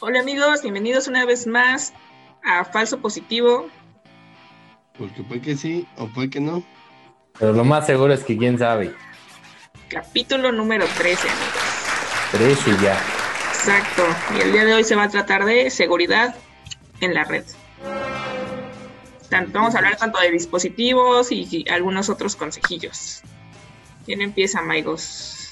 Hola amigos, bienvenidos una vez más a Falso Positivo. Porque puede que sí o puede que no. Pero lo más seguro es que quién sabe. Capítulo número 13, amigos. 13 ya. Exacto. Y el día de hoy se va a tratar de seguridad en la red. vamos a hablar tanto de dispositivos y, algunos otros consejillos. ¿Quién empieza, Maigos?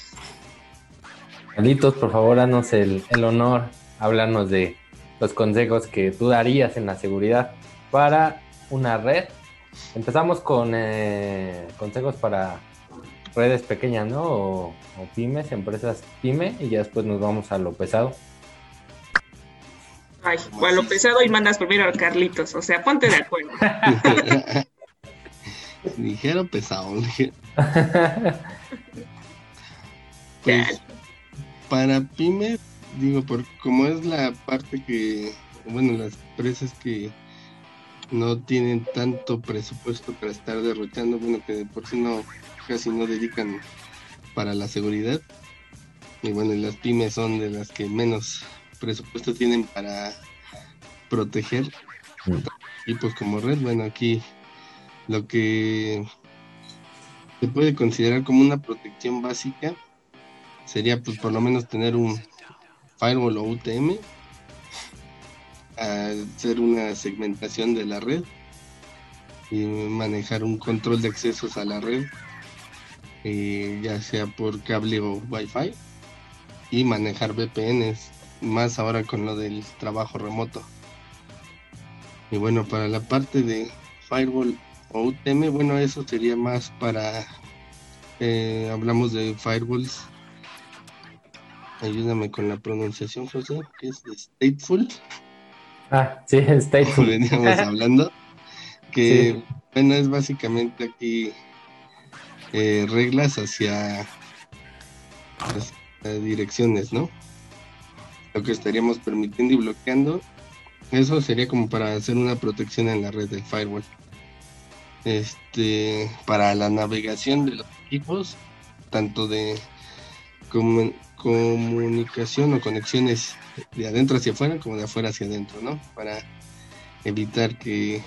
Carlitos, por favor, danos el, honor, háblanos de los consejos que tú darías en la seguridad para una red. Empezamos con eh, consejos para redes pequeñas, ¿no? O, pymes, empresas pyme, y ya después nos vamos a lo pesado. Ay, a lo pesado y mandas primero a Carlitos, o sea, ponte de acuerdo. Ligero pesado. pues, para pymes, digo, por como es la parte que, bueno, las empresas que no tienen tanto presupuesto para estar derrochando, bueno, que por si no, casi no dedican para la seguridad. Y bueno, las pymes son de las que menos presupuesto tienen para proteger. Y pues como red, bueno, aquí lo que se puede considerar como una protección básica sería pues por lo menos tener un firewall o UTM, hacer una segmentación de la red y manejar un control de accesos a la red, eh, ya sea por cable o wifi, y manejar VPNs, más ahora con lo del trabajo remoto. Y bueno, para la parte de firewall o UTM, bueno, eso sería más para, eh, hablamos de firewalls Ayúdame con la pronunciación, José, que es stateful. Ah, sí, stateful. Veníamos hablando. Que, bueno, es básicamente aquí eh, reglas hacia las direcciones, ¿no? Lo que estaríamos permitiendo y bloqueando. Eso sería como para hacer una protección en la red del firewall. Este, para la navegación de los equipos, tanto de como comunicación o conexiones de adentro hacia afuera como de afuera hacia adentro, ¿no? Para evitar que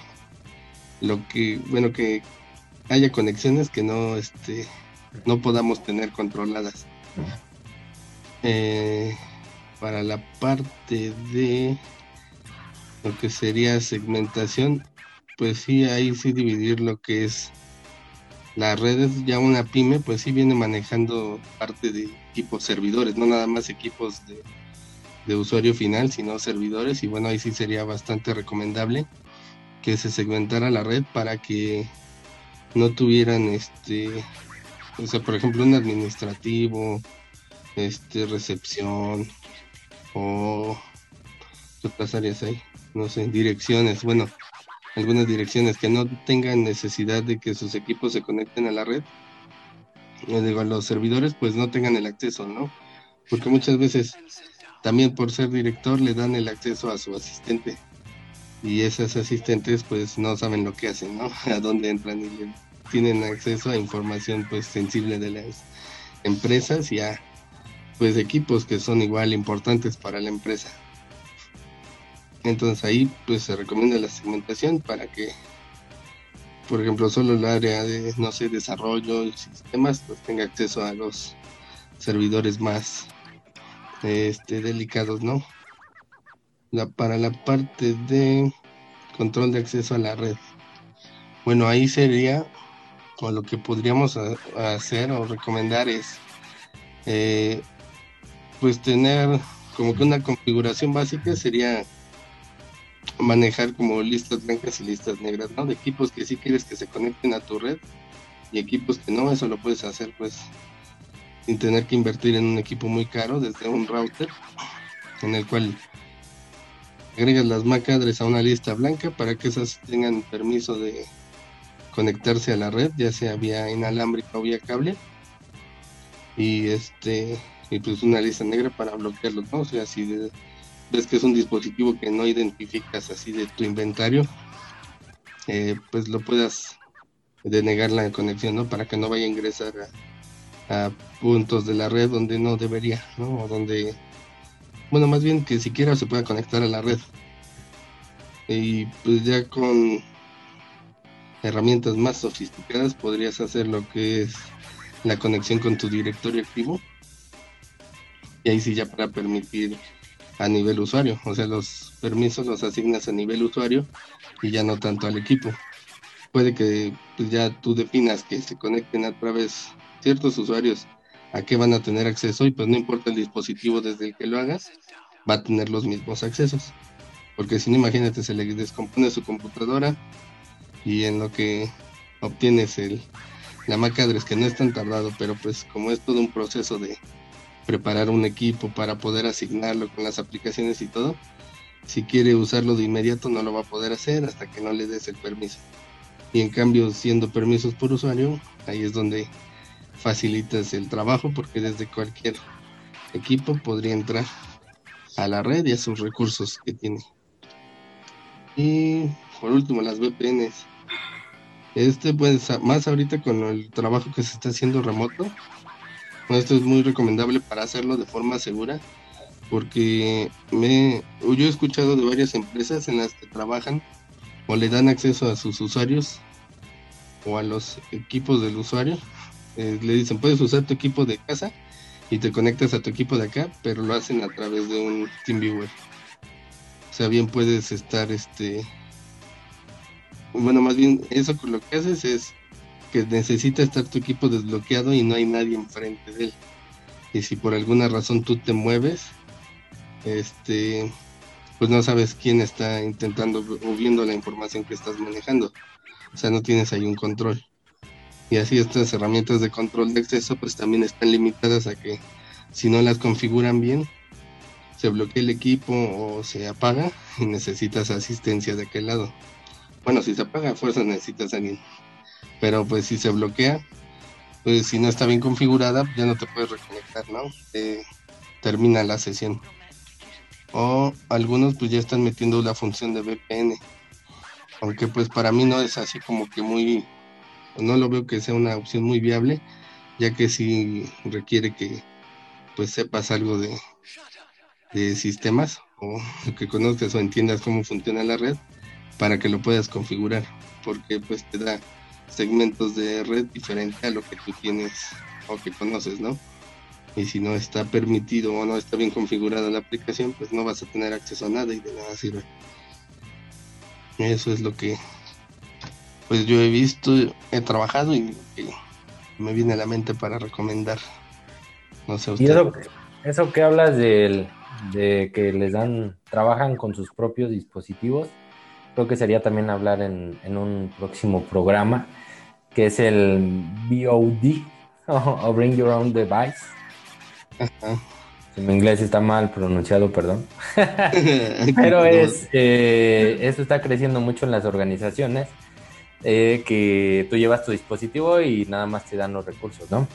lo que, bueno, que haya conexiones que no, este, no podamos tener controladas. Eh, para la parte de lo que sería segmentación, pues sí, ahí sí dividir lo que es las redes, ya una pyme, pues sí viene manejando parte de equipos servidores, no nada más equipos de, usuario final, sino servidores. Y bueno, ahí sí sería bastante recomendable que se segmentara la red para que no tuvieran este, o sea, por ejemplo, un administrativo, este, recepción o otras áreas hay, no sé, direcciones, bueno, algunas direcciones que no tengan necesidad de que sus equipos se conecten a la red, eh, digo, los servidores, pues no tengan el acceso, ¿no? Porque muchas veces también por ser director le dan el acceso a su asistente y esos asistentes pues no saben lo que hacen, ¿no? A dónde entran y tienen acceso a información pues sensible de las empresas y a pues equipos que son igual importantes para la empresa. Entonces ahí pues se recomienda la segmentación para que, por ejemplo, solo el área de, no sé, desarrollo y sistemas pues tenga acceso a los servidores más este, delicados, ¿no? La, para la parte de control de acceso a la red. Bueno, ahí sería, o lo que podríamos hacer o recomendar es, eh, pues tener como que una configuración básica sería manejar como listas blancas y listas negras, ¿no? De equipos que sí quieres que se conecten a tu red y equipos que no, eso lo puedes hacer pues sin tener que invertir en un equipo muy caro desde un router en el cual agregas las MAC address a una lista blanca para que esas tengan permiso de conectarse a la red, ya sea vía inalámbrica o vía cable. Y este y pues una lista negra para bloquearlos, ¿no? O sea, si de, ves que es un dispositivo que no identificas así de tu inventario, eh, pues lo puedas denegar la conexión, ¿no? Para que no vaya a ingresar a puntos de la red donde no debería, ¿no? O donde, bueno, más bien que siquiera se pueda conectar a la red. Y pues ya con herramientas más sofisticadas podrías hacer lo que es la conexión con tu directorio activo. Y ahí sí ya para permitir a nivel usuario, o sea, los permisos los asignas a nivel usuario y ya no tanto al equipo. Puede que pues, ya tú definas que se conecten a través ciertos usuarios a qué van a tener acceso y pues no importa el dispositivo desde el que lo hagas, va a tener los mismos accesos. Porque si no, imagínate, se le descompone su computadora y en lo que obtienes el, la MAC address, que no es tan tardado, pero pues como es todo un proceso de preparar un equipo para poder asignarlo con las aplicaciones y todo, si quiere usarlo de inmediato no lo va a poder hacer hasta que no le des el permiso. Y en cambio, siendo permisos por usuario, ahí es donde facilitas el trabajo porque desde cualquier equipo podría entrar a la red y a sus recursos que tiene. Y por último, las VPNs. Este, pues, más ahorita con el trabajo que se está haciendo remoto, esto es muy recomendable para hacerlo de forma segura, porque me, yo he escuchado de varias empresas en las que trabajan o le dan acceso a sus usuarios o a los equipos del usuario eh, le dicen, puedes usar tu equipo de casa y te conectas a tu equipo de acá, pero lo hacen a través de un TeamViewer. O sea, bien puedes estar, este, bueno, más bien eso lo que haces es que necesita estar tu equipo desbloqueado y no hay nadie enfrente de él. Y si por alguna razón tú te mueves, este, pues no sabes quién está intentando o viendo la información que estás manejando. O sea, no tienes ahí un control y así estas herramientas de control de acceso pues también están limitadas a que si no las configuran bien se bloquea el equipo o se apaga y necesitas asistencia de aquel lado. Bueno, si se apaga a fuerza necesitas a alguien. Pero pues si se bloquea, pues si no está bien configurada, ya no te puedes reconectar, ¿no? termina la sesión. O algunos pues ya están metiendo la función de VPN. Aunque pues para mí no es así como que muy no lo veo que sea una opción muy viable, ya que si requiere que pues sepas algo de, de sistemas o que conozcas o entiendas cómo funciona la red para que lo puedas configurar, porque pues te da segmentos de red diferente a lo que tú tienes o que conoces, ¿no? Y si no está permitido o no está bien configurada la aplicación, pues no vas a tener acceso a nada y de nada sirve. Eso es lo que pues yo he visto, he trabajado y, me viene a la mente para recomendar. No sé usted. Y eso, eso que hablas de, de que les dan, trabajan con sus propios dispositivos, creo que sería también hablar en, en un próximo programa, que es el BOD, o Bring Your Own Device. Si mi inglés está mal pronunciado, perdón. Pero es, eh, eso está creciendo mucho en las organizaciones eh, que tú llevas tu dispositivo y nada más te dan los recursos, ¿no?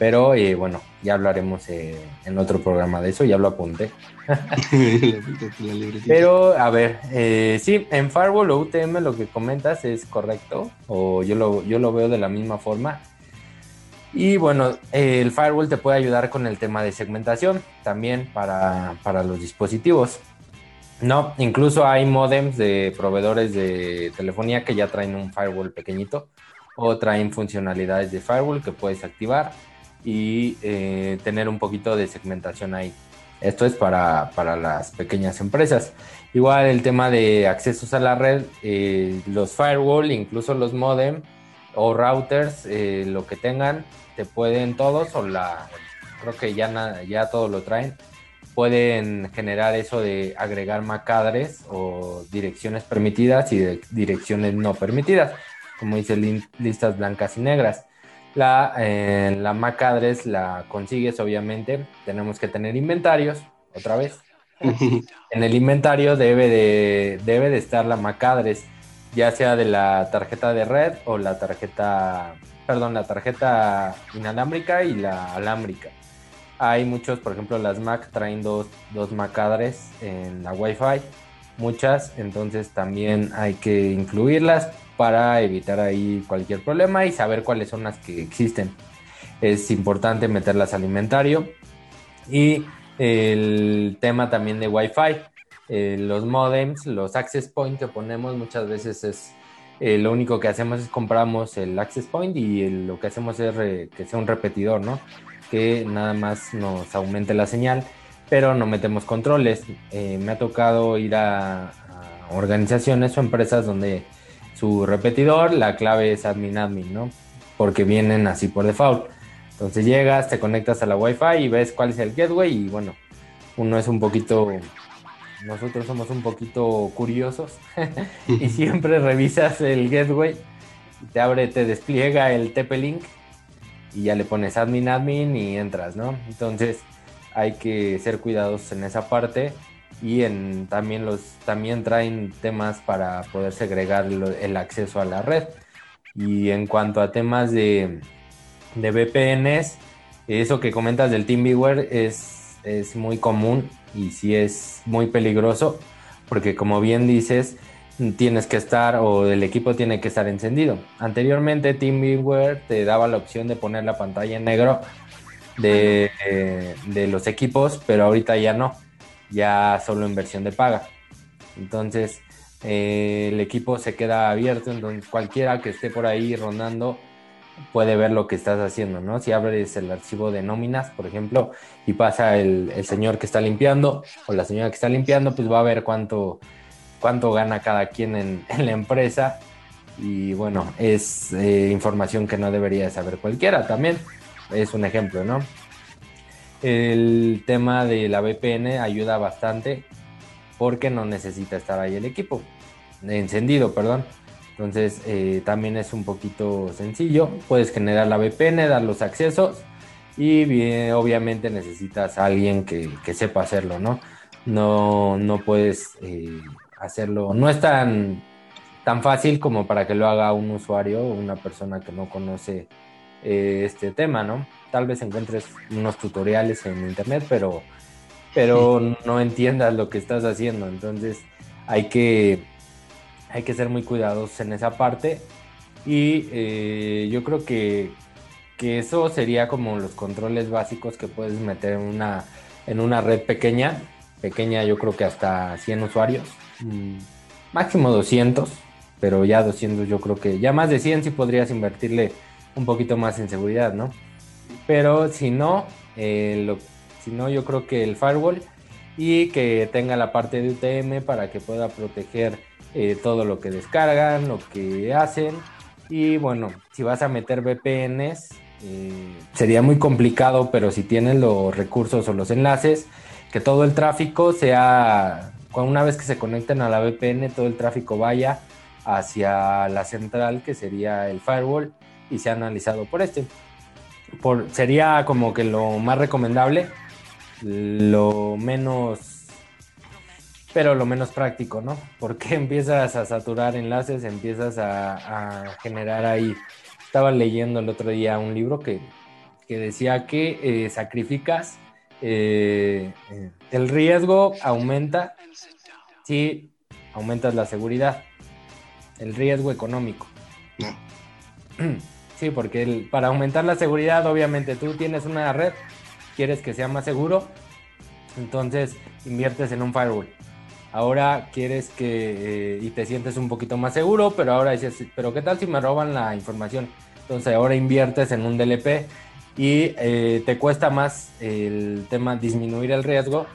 Pero eh, bueno, ya hablaremos eh, en otro programa de eso, ya lo apunté. Pero a ver, sí, en Firewall o UTM lo que comentas es correcto, o yo lo, yo lo veo de la misma forma. Y bueno, el firewall te puede ayudar con el tema de segmentación también para, para los dispositivos. No, incluso hay modems de proveedores de telefonía que ya traen un firewall pequeñito o traen funcionalidades de firewall que puedes activar y eh, tener un poquito de segmentación ahí. Esto es para, las pequeñas empresas. Igual el tema de accesos a la red, eh, los firewall, incluso los modem o routers, eh, lo que tengan, te pueden todos o la, creo que ya, ya todo lo traen pueden generar eso de agregar macadres o direcciones permitidas y direcciones no permitidas, como dice listas blancas y negras. La, eh, la MAC la consigues, obviamente. Tenemos que tener inventarios, otra vez. en el inventario debe de, debe de estar la MAC ya sea de la tarjeta de red o la tarjeta, perdón, la tarjeta inalámbrica y la alámbrica. Hay muchos, por ejemplo, las Mac traen dos, dos MAC en la Wi-Fi, muchas, entonces también hay que incluirlas para evitar ahí cualquier problema y saber cuáles son las que existen. es importante meterlas al inventario. Y el tema también de Wi-Fi, eh, los modems, los access point que ponemos muchas veces es eh, lo único que hacemos es compramos el access point y lo que hacemos es que sea un repetidor, ¿no? Que nada más nos aumente la señal, pero no metemos controles. Eh, me ha tocado ir a, organizaciones o empresas donde su repetidor, la clave es admin admin, ¿no? Porque vienen así por default. Entonces llegas, te conectas a la Wi-Fi y ves cuál es el gateway y bueno, uno es un poquito nosotros somos un poquito curiosos y siempre revisas el gateway, te abre, te despliega el TP-Link y ya le pones admin admin y entras, ¿no? Entonces hay que ser cuidadosos en esa parte y en, también, los, también traen temas para poder segregar el acceso a la red. Y en cuanto a temas de, de VPNs, eso que comentas del TeamViewer es, es muy común y sí es muy peligroso porque como bien dices, tienes que estar o el equipo tiene que estar encendido. Anteriormente TeamViewer te daba la opción de poner la pantalla en negro de, de, los equipos, pero ahorita ya no, ya solo en versión de paga. Entonces eh, el equipo se queda abierto, entonces cualquiera que esté por ahí rondando puede ver lo que estás haciendo, ¿no? Si abres el archivo de nóminas, por ejemplo, y pasa el, señor que está limpiando o la señora que está limpiando, pues va a ver cuánto, cuánto gana cada quien en, la empresa. Y bueno, es eh, información que no debería saber cualquiera también. Es un ejemplo, ¿no? El tema de la VPN ayuda bastante porque no necesita estar ahí el equipo. Encendido, perdón. Entonces eh, también es un poquito sencillo. Puedes generar la VPN, dar los accesos y obviamente necesitas a alguien que, sepa hacerlo, ¿no? No, no puedes eh, hacerlo, no es tan, tan fácil como para que lo haga un usuario o una persona que no conoce eh, este tema, ¿no? Tal vez encuentres unos tutoriales en internet, pero, pero no entiendas lo que estás haciendo. Entonces hay que hay que ser muy cuidadosos en esa parte. Y eh, yo creo que, eso sería como los controles básicos que puedes meter en una, en una red pequeña. Pequeña, yo creo que hasta 100 usuarios. Mm, máximo 200, pero ya 200 yo creo que ya más de 100 sí podrías invertirle un poquito más en seguridad, ¿no? Pero si no, eh, si no yo creo que el firewall y que tenga la parte de UTM para que pueda proteger eh, todo lo que descargan, lo que hacen. Y bueno, si vas a meter VPNs, eh, sería muy complicado, pero si tienen los recursos o los enlaces, que todo el tráfico sea, una vez que se conecten a la VPN, todo el tráfico vaya hacia la central, que sería el firewall, y sea analizado por este. Por, sería como que lo más recomendable, lo menos pero lo menos práctico, ¿no? Porque empiezas a saturar enlaces, empiezas a, generar ahí. Estaba leyendo el otro día un libro que, decía que eh, sacrificas, eh, eh, el riesgo aumenta si aumentas la seguridad, el riesgo económico. Sí, porque para aumentar la seguridad, obviamente tú tienes una red, quieres que sea más seguro, entonces inviertes en un firewall ahora quieres que eh, y te sientes un poquito más seguro, pero ahora dices, pero ¿qué tal si me roban la información? Entonces ahora inviertes en un DLP y eh, te cuesta más el tema disminuir el riesgo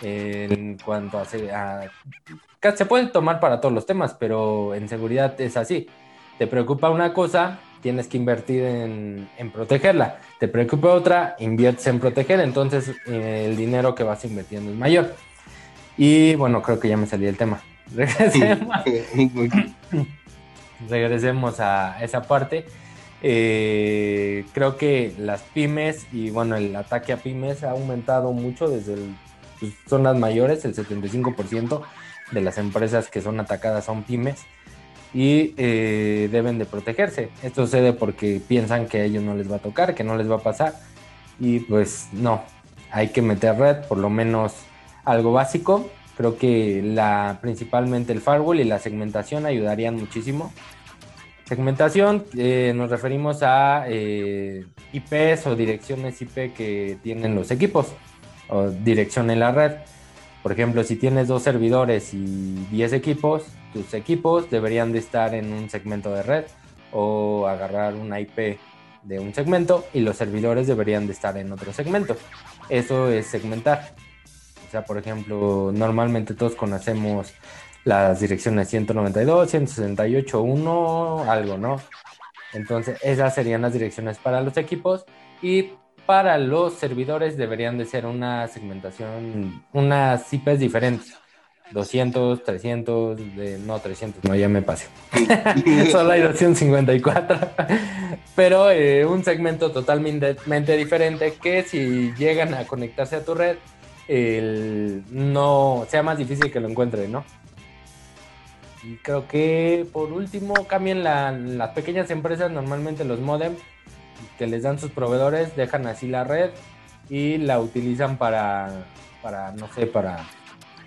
en cuanto a, a, se puede tomar para todos los temas, pero en seguridad es así. Te preocupa una cosa, tienes que invertir en, en protegerla. Te preocupa otra, inviertes en proteger, entonces eh, el dinero que vas invirtiendo es mayor. Y bueno, creo que ya me salí del tema. Regresemos. a esa parte. Eh, creo que las pymes y bueno, el ataque a pymes ha aumentado mucho desde el, pues, zonas mayores, el 75% de las empresas que son atacadas son pymes y eh, deben de protegerse. Esto sucede porque piensan que a ellos no les va a tocar, que no les va a pasar y pues no, hay que meter red, por lo menos algo básico. Creo que la, principalmente el firewall y la segmentación ayudarían muchísimo. Segmentación, eh, nos referimos a eh, IPs o direcciones IP que tienen los equipos o dirección en la red. Por ejemplo, si tienes dos servidores y 10 equipos, tus equipos deberían de estar en un segmento de red o agarrar una IP de un segmento y los servidores deberían de estar en otro segmento. Eso es segmentar. O sea, por ejemplo, normalmente todos conocemos las direcciones 192, 168, 1, algo, ¿no? Entonces, esas serían las direcciones para los equipos y para los servidores deberían de ser una segmentación, unas IPs diferentes. 200, 300, de, no 300, no, ya me pasé. Solo hay 254. Pero eh, un segmento totalmente diferente que si llegan a conectarse a tu red, no sea más difícil que lo encuentren, ¿no? Y creo que por último cambien las pequeñas empresas, normalmente los modem, que les dan sus proveedores, dejan así la red y la utilizan para, para no sé, para,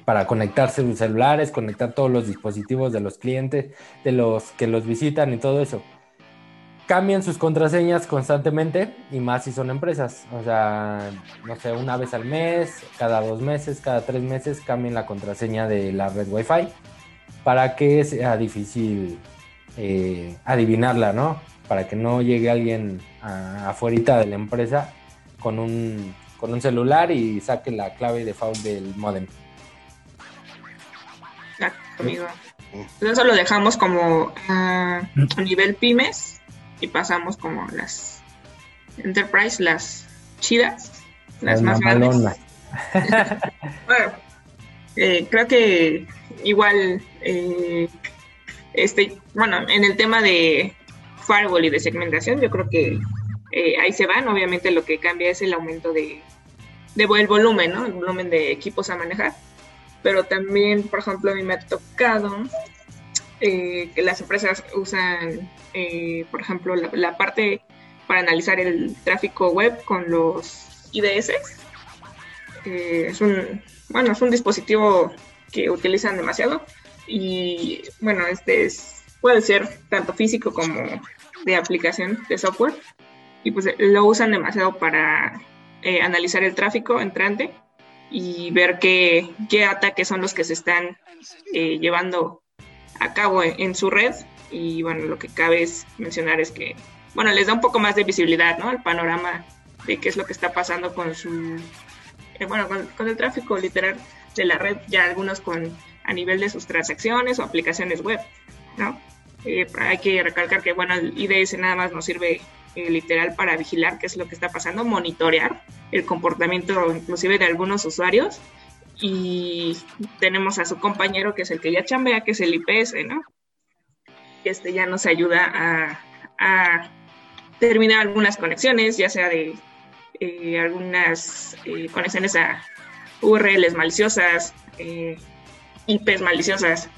para conectarse sus celulares, conectar todos los dispositivos de los clientes, de los que los visitan y todo eso. Cambian sus contraseñas constantemente y más si son empresas. O sea, no sé, una vez al mes, cada dos meses, cada tres meses cambien la contraseña de la red Wi-Fi para que sea difícil eh, adivinarla, ¿no? Para que no llegue alguien afuera de la empresa con un, con un celular y saque la clave de default del modem. amigo. Eso lo dejamos como a nivel pymes y pasamos como las enterprise, las chidas, las, más grandes. bueno, eh, creo que igual, eh, este, bueno, en el tema de firewall y de segmentación, yo creo que eh, ahí se van. Obviamente lo que cambia es el aumento de, de volumen, ¿no? El volumen de equipos a manejar. Pero también, por ejemplo, a mí me ha tocado que las empresas usan, por ejemplo, la, la, parte para analizar el tráfico web con los IDS. es un, bueno, es un dispositivo que utilizan demasiado y bueno, este es, puede ser tanto físico como de aplicación de software. Y pues lo usan demasiado para eh, analizar el tráfico entrante y ver qué, qué, ataques son los que se están eh, llevando a cabo en, su red. Y bueno, lo que cabe es mencionar es que bueno, les da un poco más de visibilidad, ¿no? Al panorama de qué es lo que está pasando con su, eh, bueno, con el tráfico literal de la red, ya algunos con a nivel de sus transacciones o aplicaciones web, ¿no? Eh, hay que recalcar que, bueno, el IDS nada más nos sirve eh, literal para vigilar qué es lo que está pasando, monitorear el comportamiento inclusive de algunos usuarios y tenemos a su compañero que es el que ya chambea, que es el IPS, ¿no? Este ya nos ayuda a, terminar algunas conexiones, ya sea de eh, algunas conexiones a URLs maliciosas, IPs maliciosas,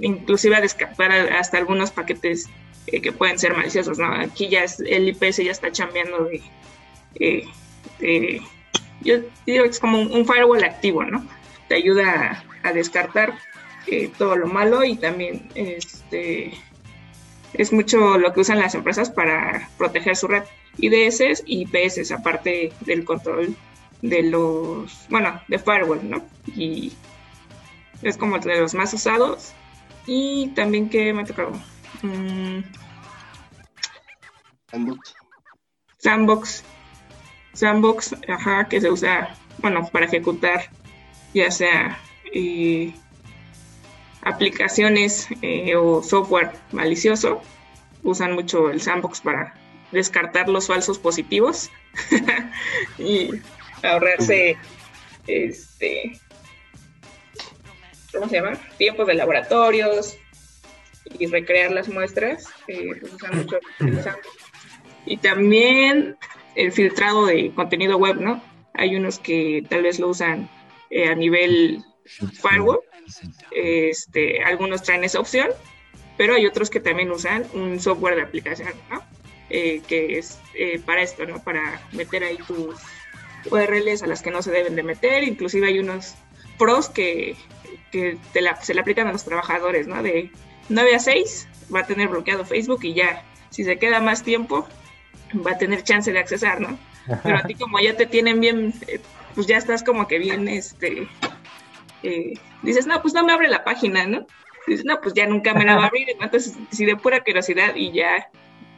inclusive a escapar hasta algunos paquetes eh, que pueden ser maliciosos, ¿no? Aquí ya es, el IPS ya está chambeando de, eh, yo digo que es como un, firewall activo, ¿no? Te ayuda a, descartar todo lo malo y también este es mucho lo que usan las empresas para proteger su red. IDS y IPS, aparte del control de los, bueno, de firewall, ¿no? Y es como de los más usados. Y también que me ha tocado. Mm, Sandbox. Sandbox. Sandbox, ajá, que se usa, bueno, para ejecutar ya sea eh, aplicaciones eh, o software malicioso. Usan mucho el sandbox para descartar los falsos positivos y ahorrarse este ¿cómo se llama? tiempos de laboratorios y recrear las muestras, eh, pues usan Y también el filtrado de contenido web, ¿no? Hay unos que tal vez lo usan eh, a nivel firewall, este, algunos traen esa opción, pero hay otros que también usan un software de aplicación, ¿no? Eh, que es para esto, ¿no? Para meter ahí tus URLs a las que no se deben de meter, inclusive hay unos pros que, se le aplican a los trabajadores, ¿no? De 9 a 6 va a tener bloqueado Facebook y ya, si se queda más tiempo, va a tener chance de accesar, ¿no? Pero a ti como ya te tienen bien, eh, pues ya estás como que bien, este, eh, dices, no, pues no me abre la página, ¿no? Dices, no, pues ya nunca me la va a abrir, entonces si de pura curiosidad y ya,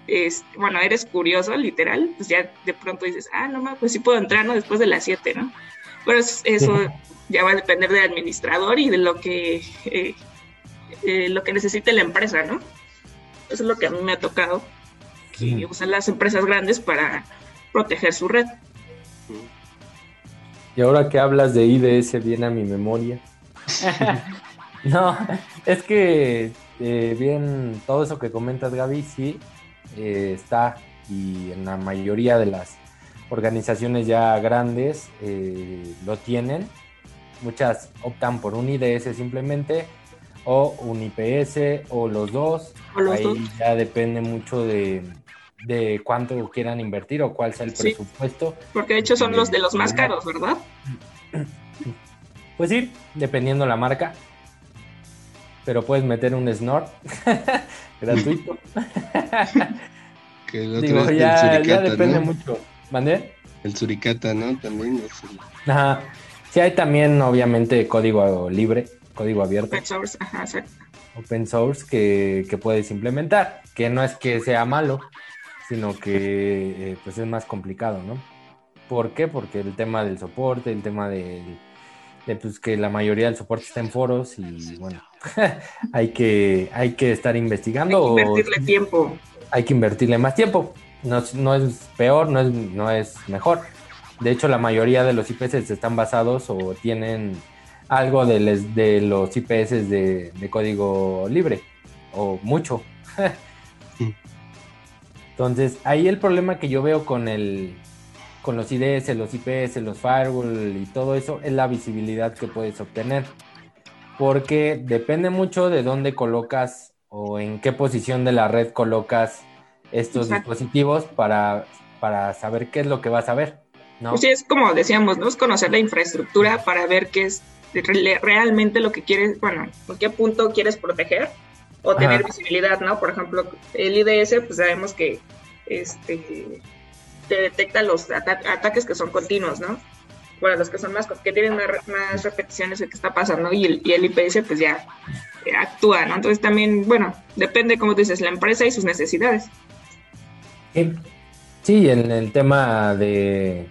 es, bueno, eres curioso, literal, pues ya de pronto dices, ah, no, pues sí puedo entrar, ¿no? Después de las 7, ¿no? Pero eso ya va a depender del administrador y de lo que, eh, eh, lo que necesite la empresa, ¿no? Eso es lo que a mí me ha tocado, que usan las empresas grandes para proteger su red. Y ahora que hablas de IDS viene a mi memoria. no, es que eh, bien, todo eso que comentas Gaby, sí, está y en la mayoría de las organizaciones ya grandes eh, lo tienen. Muchas optan por un IDS simplemente o un IPS o los dos. Ahí ya depende mucho de, cuánto quieran invertir o cuál sea el presupuesto. Porque de hecho son los de los más caros, ¿verdad? Pues sí, dependiendo la marca. Pero puedes meter un snort gratuito. Digo, ya, ya depende mucho. ¿Mandé? El suricata, ¿no? También. Ajá. Sí, hay también, obviamente, código libre, código abierto. Open source, ajá, exacto. Open source que, que, puedes implementar, que no es que sea malo, sino que eh, pues es más complicado, ¿no? ¿Por qué? Porque el tema del soporte, el tema del, de pues que la mayoría del soporte está en foros y bueno, hay que hay que estar investigando. Hay que invertirle tiempo. Hay que invertirle más tiempo no, es peor, no es, no es mejor. De hecho, la mayoría de los IPS están basados o tienen algo de, de los IPS de, código libre, o mucho. Entonces, ahí el problema que yo veo con el con los IDS, los IPS, los firewall y todo eso es la visibilidad que puedes obtener. Porque depende mucho de dónde colocas o en qué posición de la red colocas estos dispositivos para, para saber qué es lo que vas a ver. ¿No? Pues sí, es como decíamos, ¿no? Es conocer la infraestructura para ver qué es realmente lo que quieres, bueno, en qué punto quieres proteger o tener visibilidad, ¿no? Por ejemplo, el IDS, pues sabemos que este te detecta los ataques que son continuos, ¿no? Bueno, los que son más, que tienen más, repeticiones de qué está pasando y el, y el IPS pues ya actúa, ¿no? Entonces también, bueno, depende, como dices, la empresa y sus necesidades. Sí, en el tema de,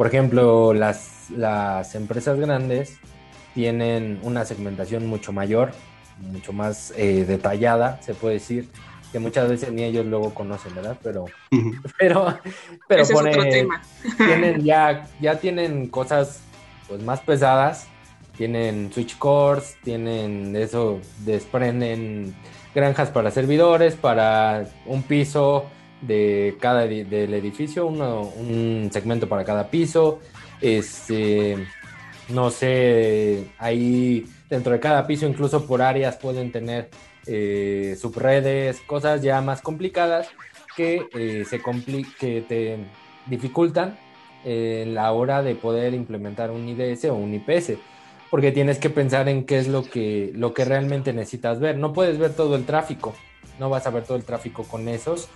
por ejemplo, las, las empresas grandes tienen una segmentación mucho mayor, mucho más eh, detallada, se puede decir, que muchas veces ni ellos luego conocen, ¿verdad? Pero, pero, pero tienen ya, ya tienen cosas pues más pesadas, tienen switch cores, tienen eso, desprenden granjas para servidores, para un piso, de cada del edificio, uno, un segmento para cada piso. Este, no sé, ahí dentro de cada piso, incluso por áreas, pueden tener eh, subredes, cosas ya más complicadas que, eh, se que te dificultan en la hora de poder implementar un IDS o un IPS. Porque tienes que pensar en qué es lo que, lo que realmente necesitas ver. No puedes ver todo el tráfico. No vas a ver todo el tráfico con esos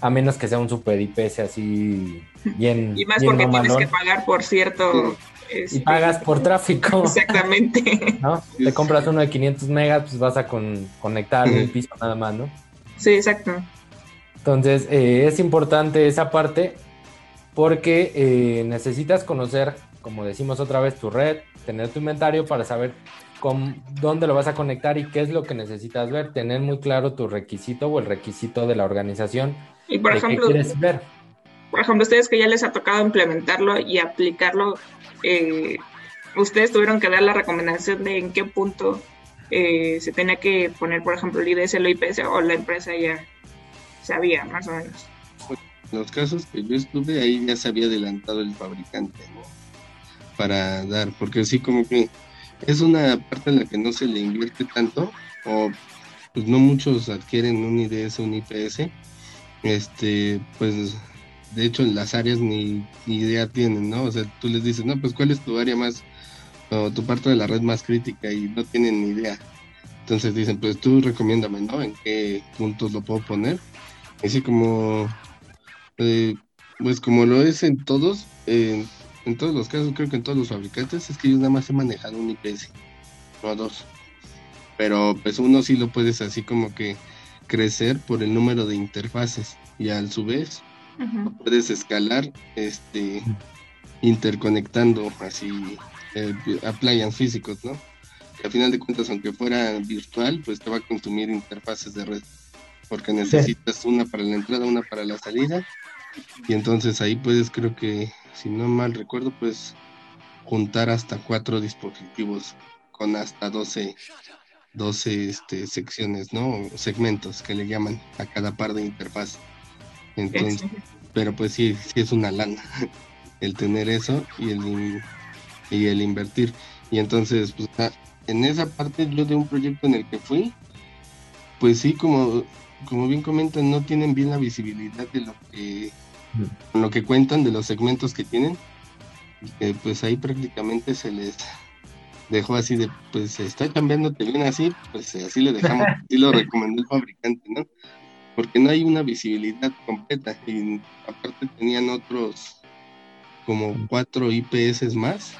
a menos que sea un super IPS así bien. Y más porque tienes que pagar por cierto. y este, pagas por tráfico. Exactamente. ¿No? Te compras uno de 500 megas, pues vas a con, conectar el piso nada más, ¿no? Sí, exacto. Entonces, eh, es importante esa parte porque eh, necesitas conocer, como decimos otra vez, tu red, tener tu inventario para saber con dónde lo vas a conectar y qué es lo que necesitas ver, tener muy claro tu requisito o el requisito de la organización y por ejemplo, ver. Por ejemplo, ustedes que ya les ha tocado implementarlo y aplicarlo, eh, ustedes tuvieron que dar la recomendación de en qué punto eh, se tenía que poner, por ejemplo, el IDS, el IPS o la empresa ya sabía más o menos. En los casos que yo estuve, ahí ya se había adelantado el fabricante, ¿no? Para dar, porque sí, como que es una parte en la que no se le invierte tanto, o pues no muchos adquieren un IDS, un IPS, este, pues de hecho en las áreas ni, idea tienen, ¿no? O sea, tú les dices, no, pues cuál es tu área más, o tu parte de la red más crítica y no tienen ni idea. Entonces dicen, pues tú recomiéndame, ¿no? En qué puntos lo puedo poner. Así como Eh, pues como lo es en todos, en todos los casos, creo que en todos los fabricantes, es que ellos nada más se manejan un IPS, no dos. Pero pues uno sí lo puedes así como que crecer por el número de interfaces y a su vez puedes escalar este interconectando así eh, appliance físicos, ¿no? Que a final de cuentas, aunque fuera virtual, pues te va a consumir interfaces de red, porque necesitas una para la entrada, una para la salida, y entonces ahí puedes, creo que, si no mal recuerdo, pues juntar hasta cuatro dispositivos con hasta 12, 12 este, secciones, ¿no? segmentos que le llaman a cada par de interfaz. Entonces, pero pues sí, sí es una lana el tener eso y el, y el invertir. Y entonces, pues ah, en esa parte yo de un proyecto en el que fui, pues sí, como, como bien comentan, no tienen bien la visibilidad de lo que, lo que cuentan, de los segmentos que tienen. pues ahí prácticamente se les dejó así de, pues está cambiándote bien así, pues así le dejamos, así lo recomendó el fabricante, ¿no? Porque no hay una visibilidad completa y aparte tenían otros como cuatro IPS más,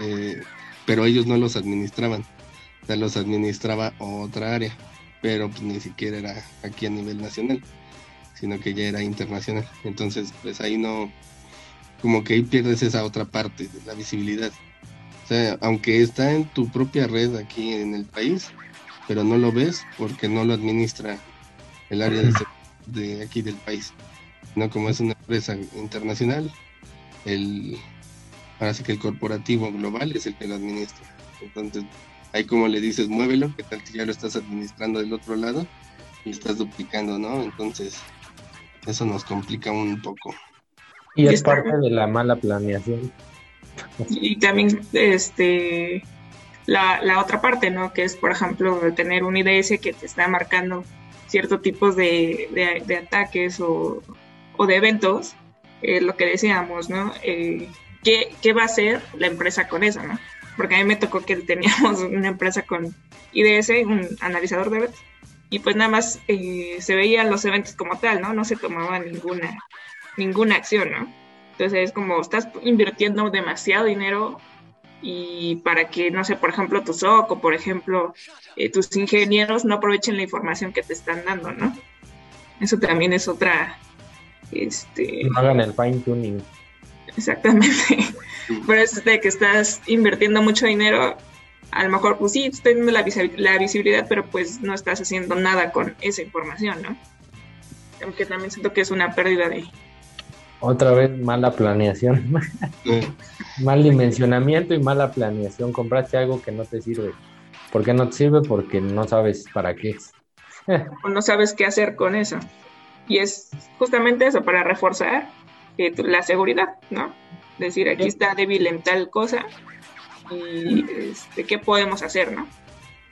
eh, pero ellos no los administraban, o sea, los administraba otra área, pero pues, ni siquiera era aquí a nivel nacional, sino que ya era internacional. Entonces, pues ahí no, como que ahí pierdes esa otra parte de la visibilidad. O sea, aunque está en tu propia red aquí en el país, pero no lo ves porque no lo administra el área de, de aquí del país. No como es una empresa internacional, el, ahora sí que el corporativo global es el que lo administra. Entonces, ahí como le dices, muévelo, que tal que ya lo estás administrando del otro lado y estás duplicando, ¿no? Entonces, eso nos complica un poco. Y es parte de la mala planeación. Y también, este, la, la otra parte, ¿no? Que es, por ejemplo, tener un IDS que te está marcando ciertos tipos de, de, ataques o, o, de eventos eh, lo que decíamos, ¿no? Eh, ¿qué, va a hacer la empresa con eso, ¿no? Porque a mí me tocó que teníamos una empresa con IDS, un analizador de eventos, y pues nada más eh, se veían los eventos como tal, ¿no? No se tomaba ninguna, ninguna acción, ¿no? Entonces es como estás invirtiendo demasiado dinero y para que, no sé, por ejemplo, tu SOC o, por ejemplo, tus ingenieros no aprovechen la información que te están dando, ¿no? Eso también es otra, este, no hagan el fine tuning. Exactamente. Pero es de que estás invirtiendo mucho dinero. A lo mejor, pues sí, estás teniendo la, visibilidad, pero pues no estás haciendo nada con esa información, ¿no? Aunque también siento que es una pérdida de. Otra vez mala planeación. Mal dimensionamiento y mala planeación. Compraste algo que no te sirve. ¿Por qué no te sirve? Porque no sabes para qué es. o no sabes qué hacer con eso. Y es justamente eso, para reforzar eh, la seguridad, ¿no? Decir, aquí está débil en tal cosa y este, qué podemos hacer, ¿no?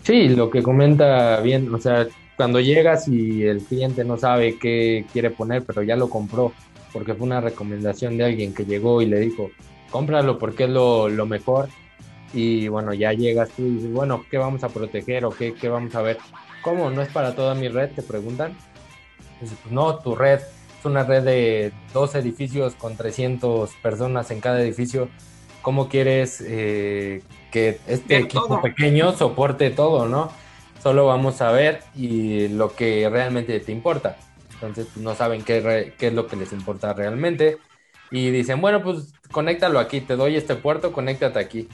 Sí, lo que comenta bien, o sea, cuando llegas y el cliente no sabe qué quiere poner, pero ya lo compró, porque fue una recomendación de alguien que llegó y le dijo, cómpralo porque es lo, mejor. Y bueno, ya llegas tú y dices, bueno, ¿qué vamos a proteger o qué, qué vamos a ver? ¿Cómo? ¿No es para toda mi red? Te preguntan. Pues, no, tu red es una red de dos edificios con 300 personas en cada edificio. ¿Cómo quieres eh, que este equipo pequeño soporte todo, no? Solo vamos a ver y lo que realmente te importa. Entonces pues, no saben qué, qué es lo que les importa realmente. Y dicen, bueno, pues conéctalo aquí, te doy este puerto, conéctate aquí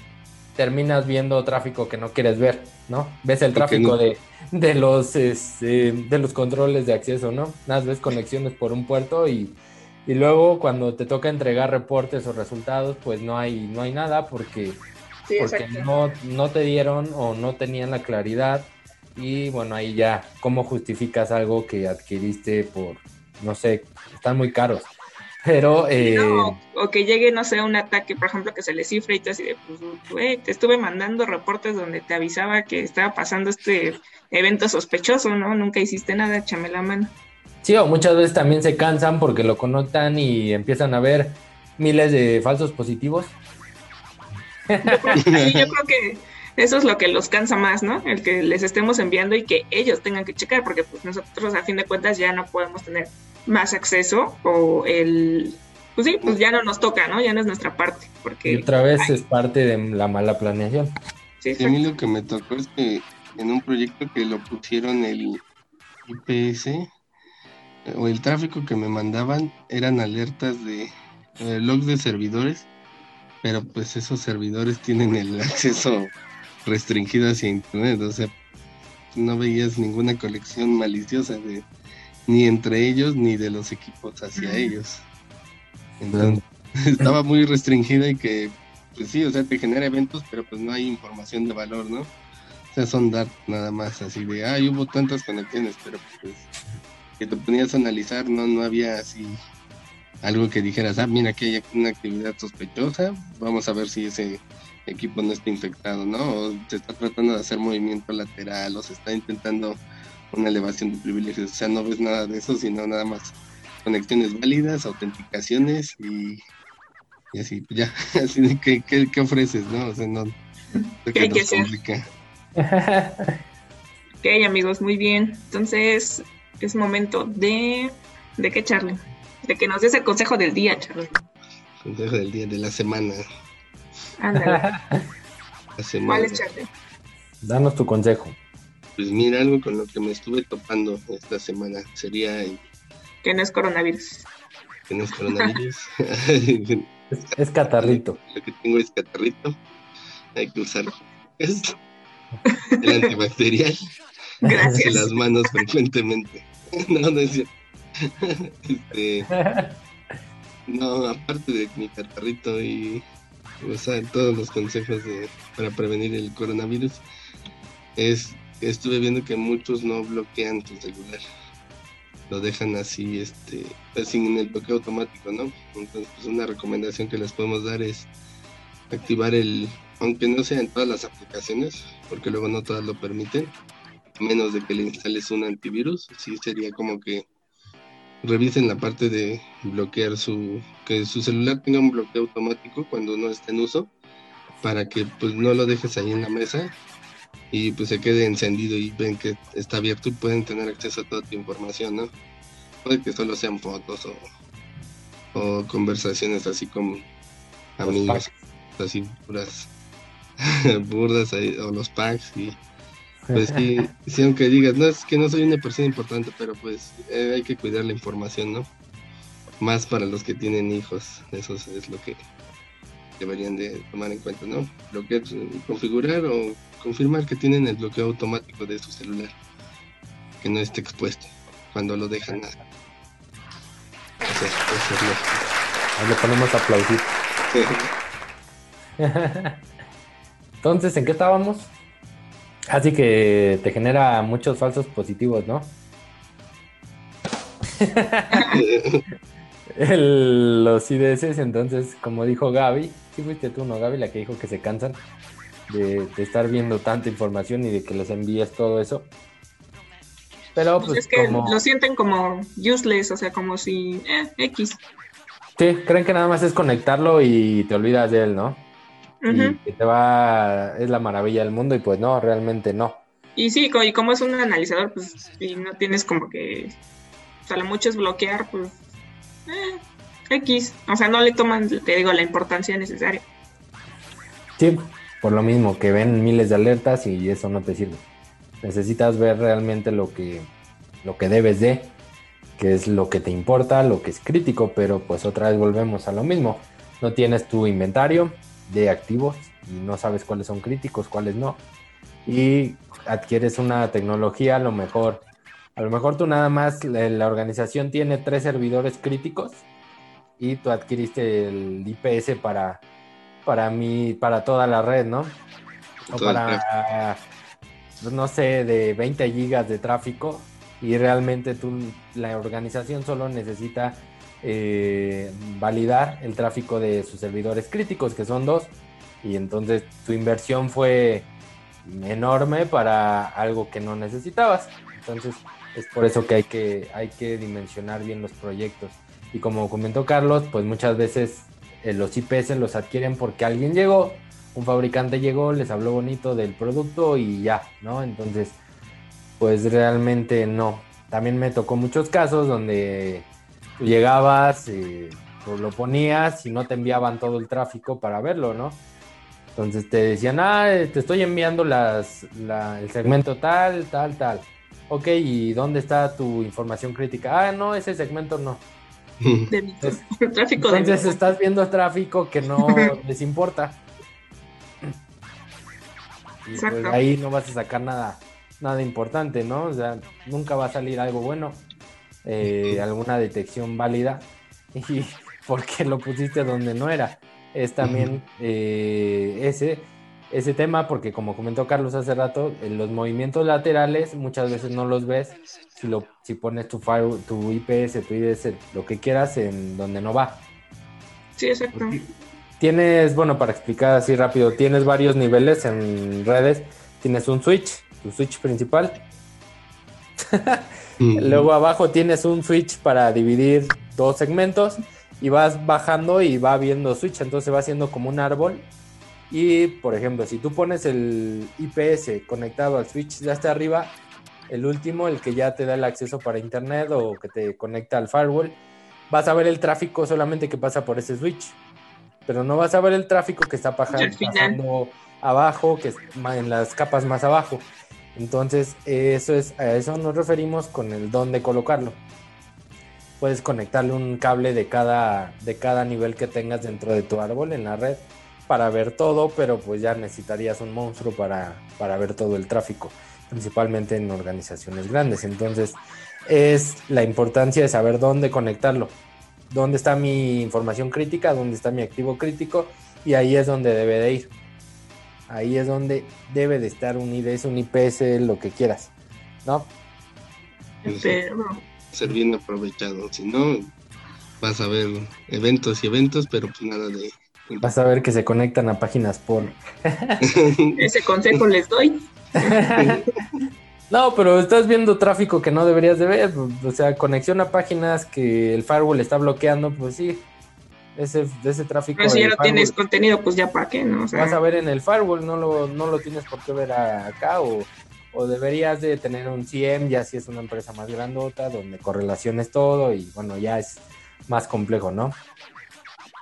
terminas viendo tráfico que no quieres ver, ¿no? Ves el tráfico de, de, los este, de los controles de acceso, ¿no? Nada, ves conexiones por un puerto y, y, luego cuando te toca entregar reportes o resultados, pues no hay, no hay nada porque, porque no, no te dieron o no tenían la claridad. Y bueno, ahí ya, ¿cómo justificas algo que adquiriste por, no sé, están muy caros? Pero. Eh, o que llegue, no sé, un ataque, por ejemplo, que se le cifre y te así de, pues, güey, te estuve mandando reportes donde te avisaba que estaba pasando este evento sospechoso, ¿no? Nunca hiciste nada, échame la mano. Sí, o muchas veces también se cansan porque lo conectan y empiezan a ver miles de falsos positivos. Yo creo, que eso es lo que los cansa más, ¿no? El que les estemos enviando y que ellos tengan que checar, porque pues nosotros a fin de cuentas ya no podemos tener más acceso o el pues sí, pues ya no nos toca, ¿no? Ya no es nuestra parte. Porque, y otra vez es parte de la mala planeación. Sí, a mí lo que me tocó es que en un proyecto que lo pusieron el IPS o el tráfico que me mandaban eran alertas de eh, logs de servidores, pero pues esos servidores tienen el acceso restringido hacia internet, o sea, no veías ninguna colección maliciosa de ni entre ellos ni de los equipos hacia ellos. Entonces, estaba muy restringida y que, pues sí, o sea, te genera eventos, pero pues no hay información de valor, ¿no? O sea, son datos nada más, así de, ay, hubo tantas conexiones, pero pues que te ponías a analizar, no, no había así algo que dijeras, ah, mira, aquí hay una actividad sospechosa, vamos a ver si ese equipo no está infectado, ¿no? O se está tratando de hacer movimiento lateral, o se está intentando una elevación de privilegios, o sea, no ves nada de eso, sino nada más conexiones válidas, autenticaciones y, así, pues ya, así de que, ¿qué, ofreces, no? O sea, no, ¿Qué hay que hacer? ok, amigos, muy bien. Entonces, es momento de... ¿De qué, Charlie? De que nos des el consejo del día, Charlie. Consejo del día, de la semana. Ándale. ¿Cuál es, Charlie? Danos tu consejo. Pues mira, algo con lo que me estuve topando esta semana sería el que no es coronavirus. Que no es coronavirus. es, catarrito. Lo que tengo es catarrito. Hay que usar esto. El antibacterial. Las manos frecuentemente. No, no es cierto. Este, no, aparte de mi catarrito y o sea, todos los consejos de, para prevenir el coronavirus, es estuve viendo que muchos no bloquean tu celular lo dejan así, este, sin el bloqueo automático, ¿no? Entonces, pues una recomendación que les podemos dar es activar el, aunque no sea en todas las aplicaciones, porque luego no todas lo permiten, menos de que le instales un antivirus, sí sería como que revisen la parte de bloquear su, que su celular tenga un bloqueo automático cuando no esté en uso, para que pues no lo dejes ahí en la mesa y pues se quede encendido y ven que está abierto y pueden tener acceso a toda tu información, ¿no? Puede que solo sean fotos o, conversaciones así como amigos, así puras burdas o los packs y pues sí, sí, aunque digas, no es que no soy una persona importante, pero pues eh, hay que cuidar la información, ¿no? Más para los que tienen hijos, eso es lo que deberían de tomar en cuenta, ¿no? Bloquear, configurar o confirmar que tienen el bloqueo automático de su celular, que no esté expuesto cuando lo dejan. A... Ahí le ponemos a aplaudir. Entonces, ¿en qué estábamos? Así que te genera muchos falsos positivos, ¿no? los IDS, entonces, como dijo Gaby, sí fuiste tú, ¿no, Gaby? La que dijo que se cansan de, estar viendo tanta información y de que les envíes todo eso. Pero pues, pues es que lo sienten como useless, o sea, como si eh, X. Sí, creen que nada más es conectarlo y te olvidas de él, ¿no? Y que te va, es la maravilla del mundo y pues no, realmente no. Y sí, y como es un analizador, pues y no tienes como que, o sea, lo mucho es bloquear, pues eh, X, o sea, no le toman, te digo, la importancia necesaria. Sí, por lo mismo, que ven miles de alertas y eso no te sirve. Necesitas ver realmente lo que, lo que debes de, que es lo que te importa, lo que es crítico, pero pues otra vez volvemos a lo mismo. No tienes tu inventario de activos y no sabes cuáles son críticos, cuáles no. Y adquieres una tecnología, a lo mejor a lo mejor tú nada más, la, organización tiene tres servidores críticos y tú adquiriste el IPS para, para mí, para toda la red, ¿no? O para, no sé, de 20 gigas de tráfico y realmente tú, la organización solo necesita eh, validar el tráfico de sus servidores críticos, que son dos, y entonces tu inversión fue enorme para algo que no necesitabas. Entonces, es por eso que hay que, hay que dimensionar bien los proyectos. Y como comentó Carlos, pues muchas veces eh, los IPS los adquieren porque alguien llegó, un fabricante llegó, les habló bonito del producto y ya, ¿no? Entonces, pues realmente no. También me tocó muchos casos donde tú llegabas, eh, pues lo ponías y no te enviaban todo el tráfico para verlo, ¿no? Entonces te decían, ah, eh, te estoy enviando las, el segmento tal, tal, tal. Ok, ¿y dónde está tu información crítica? Ah, no, ese segmento no. tráfico Entonces estás viendo tráfico que no les importa. Y pues ahí no vas a sacar nada, nada importante, ¿no? O sea, nunca va a salir algo bueno, eh, alguna detección válida, y porque lo pusiste donde no era. Es también eh, ese, ese tema, porque como comentó Carlos hace rato, los movimientos laterales muchas veces no los ves si, lo, si pones tu, tu IPS, tu IDS, lo que quieras en donde no va. Sí, exacto. Tienes, bueno, para explicar así rápido, tienes varios niveles en redes. Tienes un switch, tu switch principal. Luego abajo tienes un switch para dividir dos segmentos y vas bajando y va viendo switch, entonces va haciendo como un árbol. Y por ejemplo, si tú pones el IPS conectado al switch de hasta arriba, el último, el que ya te da el acceso para internet o que te conecta al firewall, vas a ver el tráfico solamente que pasa por ese switch pero no vas a ver el tráfico que está pasando abajo, que es en las capas más abajo. Entonces, eso es, a eso nos referimos con el dónde colocarlo. Puedes conectarle un cable de cada, de cada nivel que tengas dentro de tu árbol en la red para ver todo, pero pues ya necesitarías un monstruo para, para ver todo el tráfico, principalmente en organizaciones grandes. Entonces, es la importancia de saber dónde conectarlo dónde está mi información crítica, dónde está mi activo crítico y ahí es donde debe de ir. Ahí es donde debe de estar un IDS, un IPS, lo que quieras, ¿no? Ser bien aprovechado, si no vas a ver eventos y eventos, pero pues nada de... Vas a ver que se conectan a páginas por... Ese consejo les doy. No, pero estás viendo tráfico que no deberías de ver. O sea, conexión a páginas que el firewall está bloqueando, pues sí. Ese, ese tráfico. Pero si ya no tienes contenido, pues ya para qué, ¿no? vas a ver en el firewall, no lo, no lo tienes por qué ver acá. O, o deberías de tener un CM, ya si es una empresa más grandota, donde correlaciones todo y bueno, ya es más complejo, ¿no?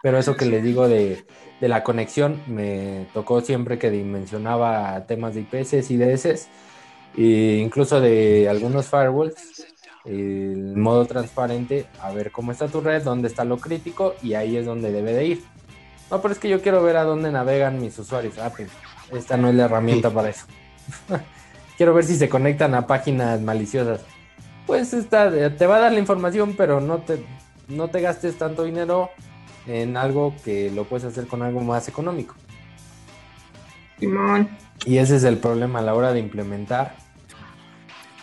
Pero eso que le digo de, de la conexión, me tocó siempre que dimensionaba temas de IPS y DSS e incluso de algunos firewalls, el modo transparente, a ver cómo está tu red, dónde está lo crítico y ahí es donde debe de ir. No, pero es que yo quiero ver a dónde navegan mis usuarios. Ah, pues esta no es la herramienta para eso. quiero ver si se conectan a páginas maliciosas. Pues esta te va a dar la información, pero no te, no te gastes tanto dinero en algo que lo puedes hacer con algo más económico. Y ese es el problema a la hora de implementar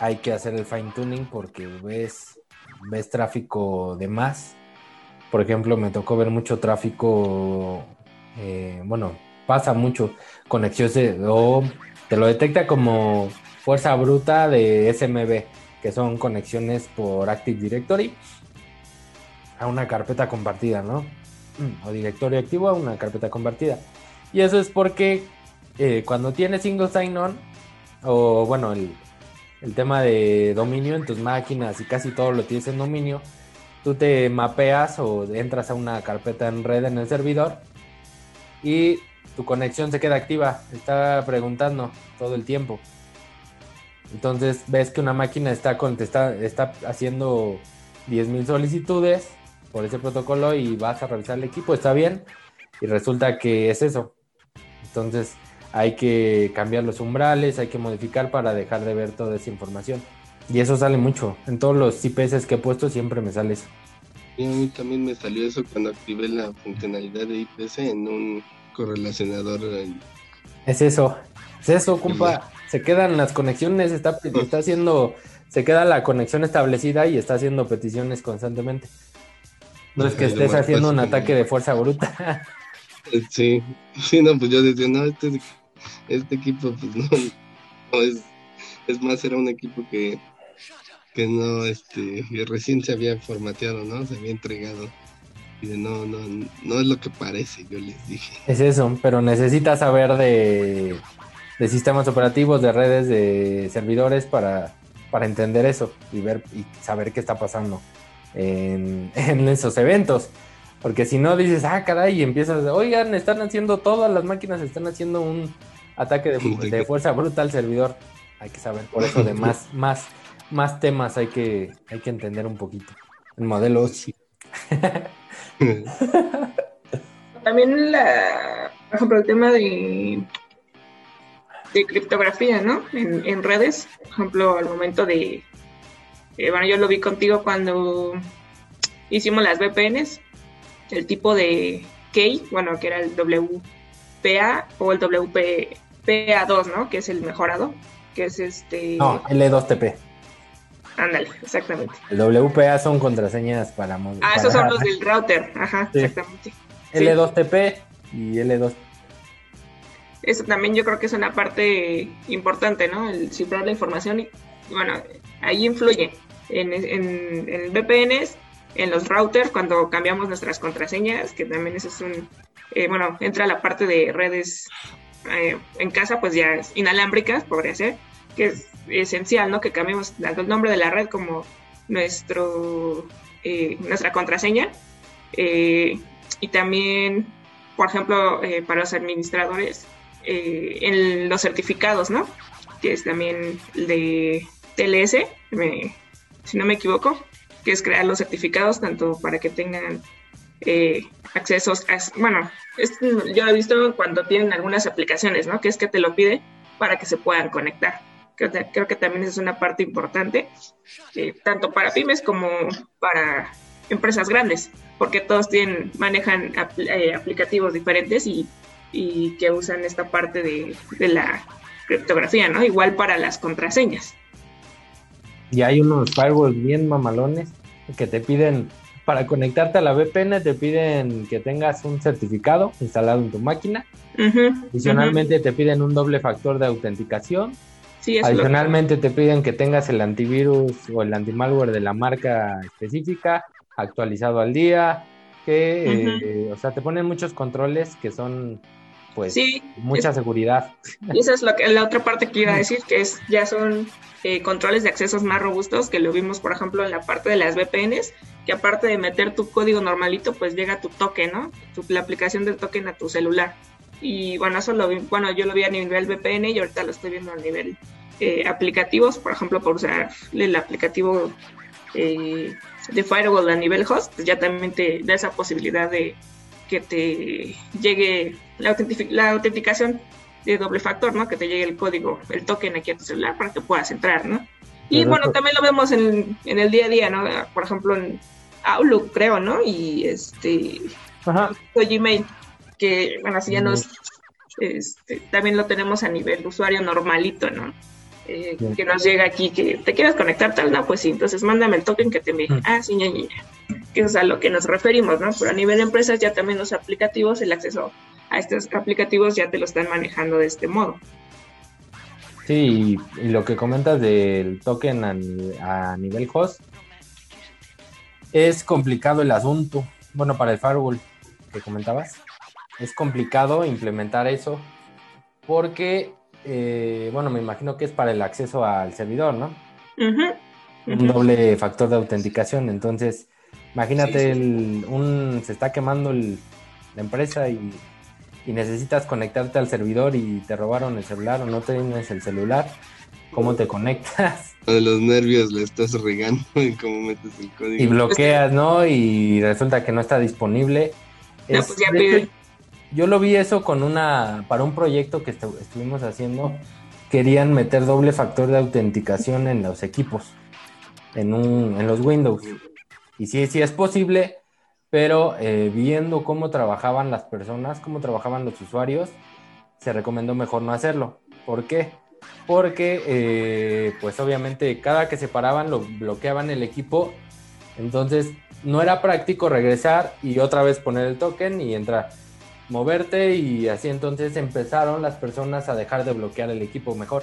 hay que hacer el fine tuning porque ves, ves tráfico de más. Por ejemplo, me tocó ver mucho tráfico, eh, bueno, pasa mucho conexiones o te lo detecta como fuerza bruta de SMB, que son conexiones por Active Directory a una carpeta compartida, ¿no? O directorio activo a una carpeta compartida. Y eso es porque eh, cuando tienes single sign-on, o bueno, el, el tema de dominio en tus máquinas y casi todo lo tienes en dominio, tú te mapeas o entras a una carpeta en red en el servidor y tu conexión se queda activa, está preguntando todo el tiempo. Entonces ves que una máquina está, está, está haciendo 10.000 solicitudes por ese protocolo y vas a revisar el equipo, está bien, y resulta que es eso. Entonces hay que cambiar los umbrales, hay que modificar para dejar de ver toda esa información. Y eso sale mucho. En todos los IPS que he puesto siempre me sale eso. Y a mí también me salió eso cuando activé la funcionalidad de IPS en un correlacionador. Es eso, es eso, compa. Se quedan las conexiones, está, está haciendo, se queda la conexión establecida y está haciendo peticiones constantemente. No es que estés haciendo un ataque de fuerza bruta. Sí, sí, no, pues yo decía, no, este este equipo pues no, es, es más, era un equipo que, que no, este, recién se había formateado, ¿no? Se había entregado. Y de no, no, no es lo que parece, yo les dije. Es eso, pero necesitas saber de, de sistemas operativos, de redes, de servidores para, para entender eso y ver y saber qué está pasando. en, esos eventos. Porque si no dices, ah, caray, y empiezas, oigan, están haciendo, todas las máquinas están haciendo un ataque de, fuerza bruta al servidor. Hay que saber, por eso de más, más, más temas hay que, hay que entender un poquito. El modelo sí. También la, por ejemplo, el tema de, de criptografía, ¿no? En, en redes, por ejemplo, al momento de, eh, bueno, yo lo vi contigo cuando hicimos las VPNs, el tipo de key, bueno, que era el WPA o el WPA2, ¿no? Que es el mejorado, que es este... No, L2TP. Ándale, exactamente. El WPA son contraseñas para... Ah, esos son los del router, ajá, exactamente. L2TP y L2 eso también yo creo que es una parte importante, ¿no? El cifrar la información y, bueno, ahí influye en, en, VPNs, en los routers, cuando cambiamos nuestras contraseñas, que también eso es un, eh, bueno, entra la parte de redes eh, en casa, pues ya inalámbricas, podría ser, que es esencial, ¿no? Que cambiemos el nombre de la red como nuestro, eh, nuestra contraseña. y también, por ejemplo, para los administradores, en los certificados, ¿no? Que es también de TLS, si no me equivoco, que es crear los certificados tanto para que tengan eh, accesos a, bueno, yo he visto cuando tienen algunas aplicaciones, ¿no? Que es que te lo pide para que se puedan conectar. Creo, que también es una parte importante, eh, tanto para pymes como para empresas grandes, porque todos tienen, manejan eh, aplicativos diferentes y, y, que usan esta parte de, de la criptografía, ¿no? Igual para las contraseñas. Y hay unos firewalls bien mamalones que te piden, para conectarte a la VPN, te piden que tengas un certificado instalado en tu máquina. Adicionalmente te piden un doble factor de autenticación. Adicionalmente te piden que tengas el antivirus o el antimalware de la marca específica actualizado al día. Que, eh, o sea, te ponen muchos controles que son pues mucha seguridad. Y esa es lo que, la otra parte que iba a decir, que es ya son eh, controles de accesos más robustos, que lo vimos, por ejemplo, en la parte de las VPNs, que aparte de meter tu código normalito, pues llega tu token, ¿no? la aplicación del token a tu celular. Y bueno, eso lo vi, bueno, yo lo vi a nivel VPN y ahorita lo estoy viendo a nivel eh, aplicativos, por ejemplo, por usar el aplicativo eh, de Firewall a nivel host, pues ya también te da esa posibilidad de que te llegue la, la autenticación de doble factor, ¿no? Que te llegue el código, el token aquí a tu celular para que puedas entrar, ¿no? Y bueno, también lo vemos en, el día a día, ¿no? Por ejemplo, en Outlook, creo, ¿no? Y este, Ajá. Gmail, que, bueno, así ya nos, este, también lo tenemos a nivel usuario normalito, ¿no? Eh, que nos llega aquí, que te quieres conectar tal, no, pues sí, entonces mándame el token que te envíe. Ah, sí, ña, Que es a lo que nos referimos, ¿no? Pero a nivel de empresas ya también los aplicativos, el acceso a estos aplicativos ya te lo están manejando de este modo. Sí, y, lo que comentas del token a, nivel host, es complicado el asunto. Bueno, para el firewall que comentabas, es complicado implementar eso porque eh, bueno, me imagino que es para el acceso al servidor, ¿no? Un doble factor de autenticación. Entonces, imagínate, un, se está quemando la empresa y, necesitas conectarte al servidor y te robaron el celular o no tienes el celular. ¿Cómo te conectas? De los nervios le estás regando en cómo metes el código. Y bloqueas, ¿no? Y resulta que no está disponible. Pues yo lo vi eso con una, para un proyecto que estuvimos haciendo, querían meter doble factor de autenticación en los equipos, en, un, en los Windows. Y sí, sí es posible, pero eh, viendo cómo trabajaban las personas, cómo trabajaban los usuarios, se recomendó mejor no hacerlo. ¿Por qué? Porque, eh, pues obviamente, cada que se paraban lo bloqueaban el equipo, entonces no era práctico regresar y otra vez poner el token y entrar moverte y así entonces empezaron las personas a dejar de bloquear el equipo mejor.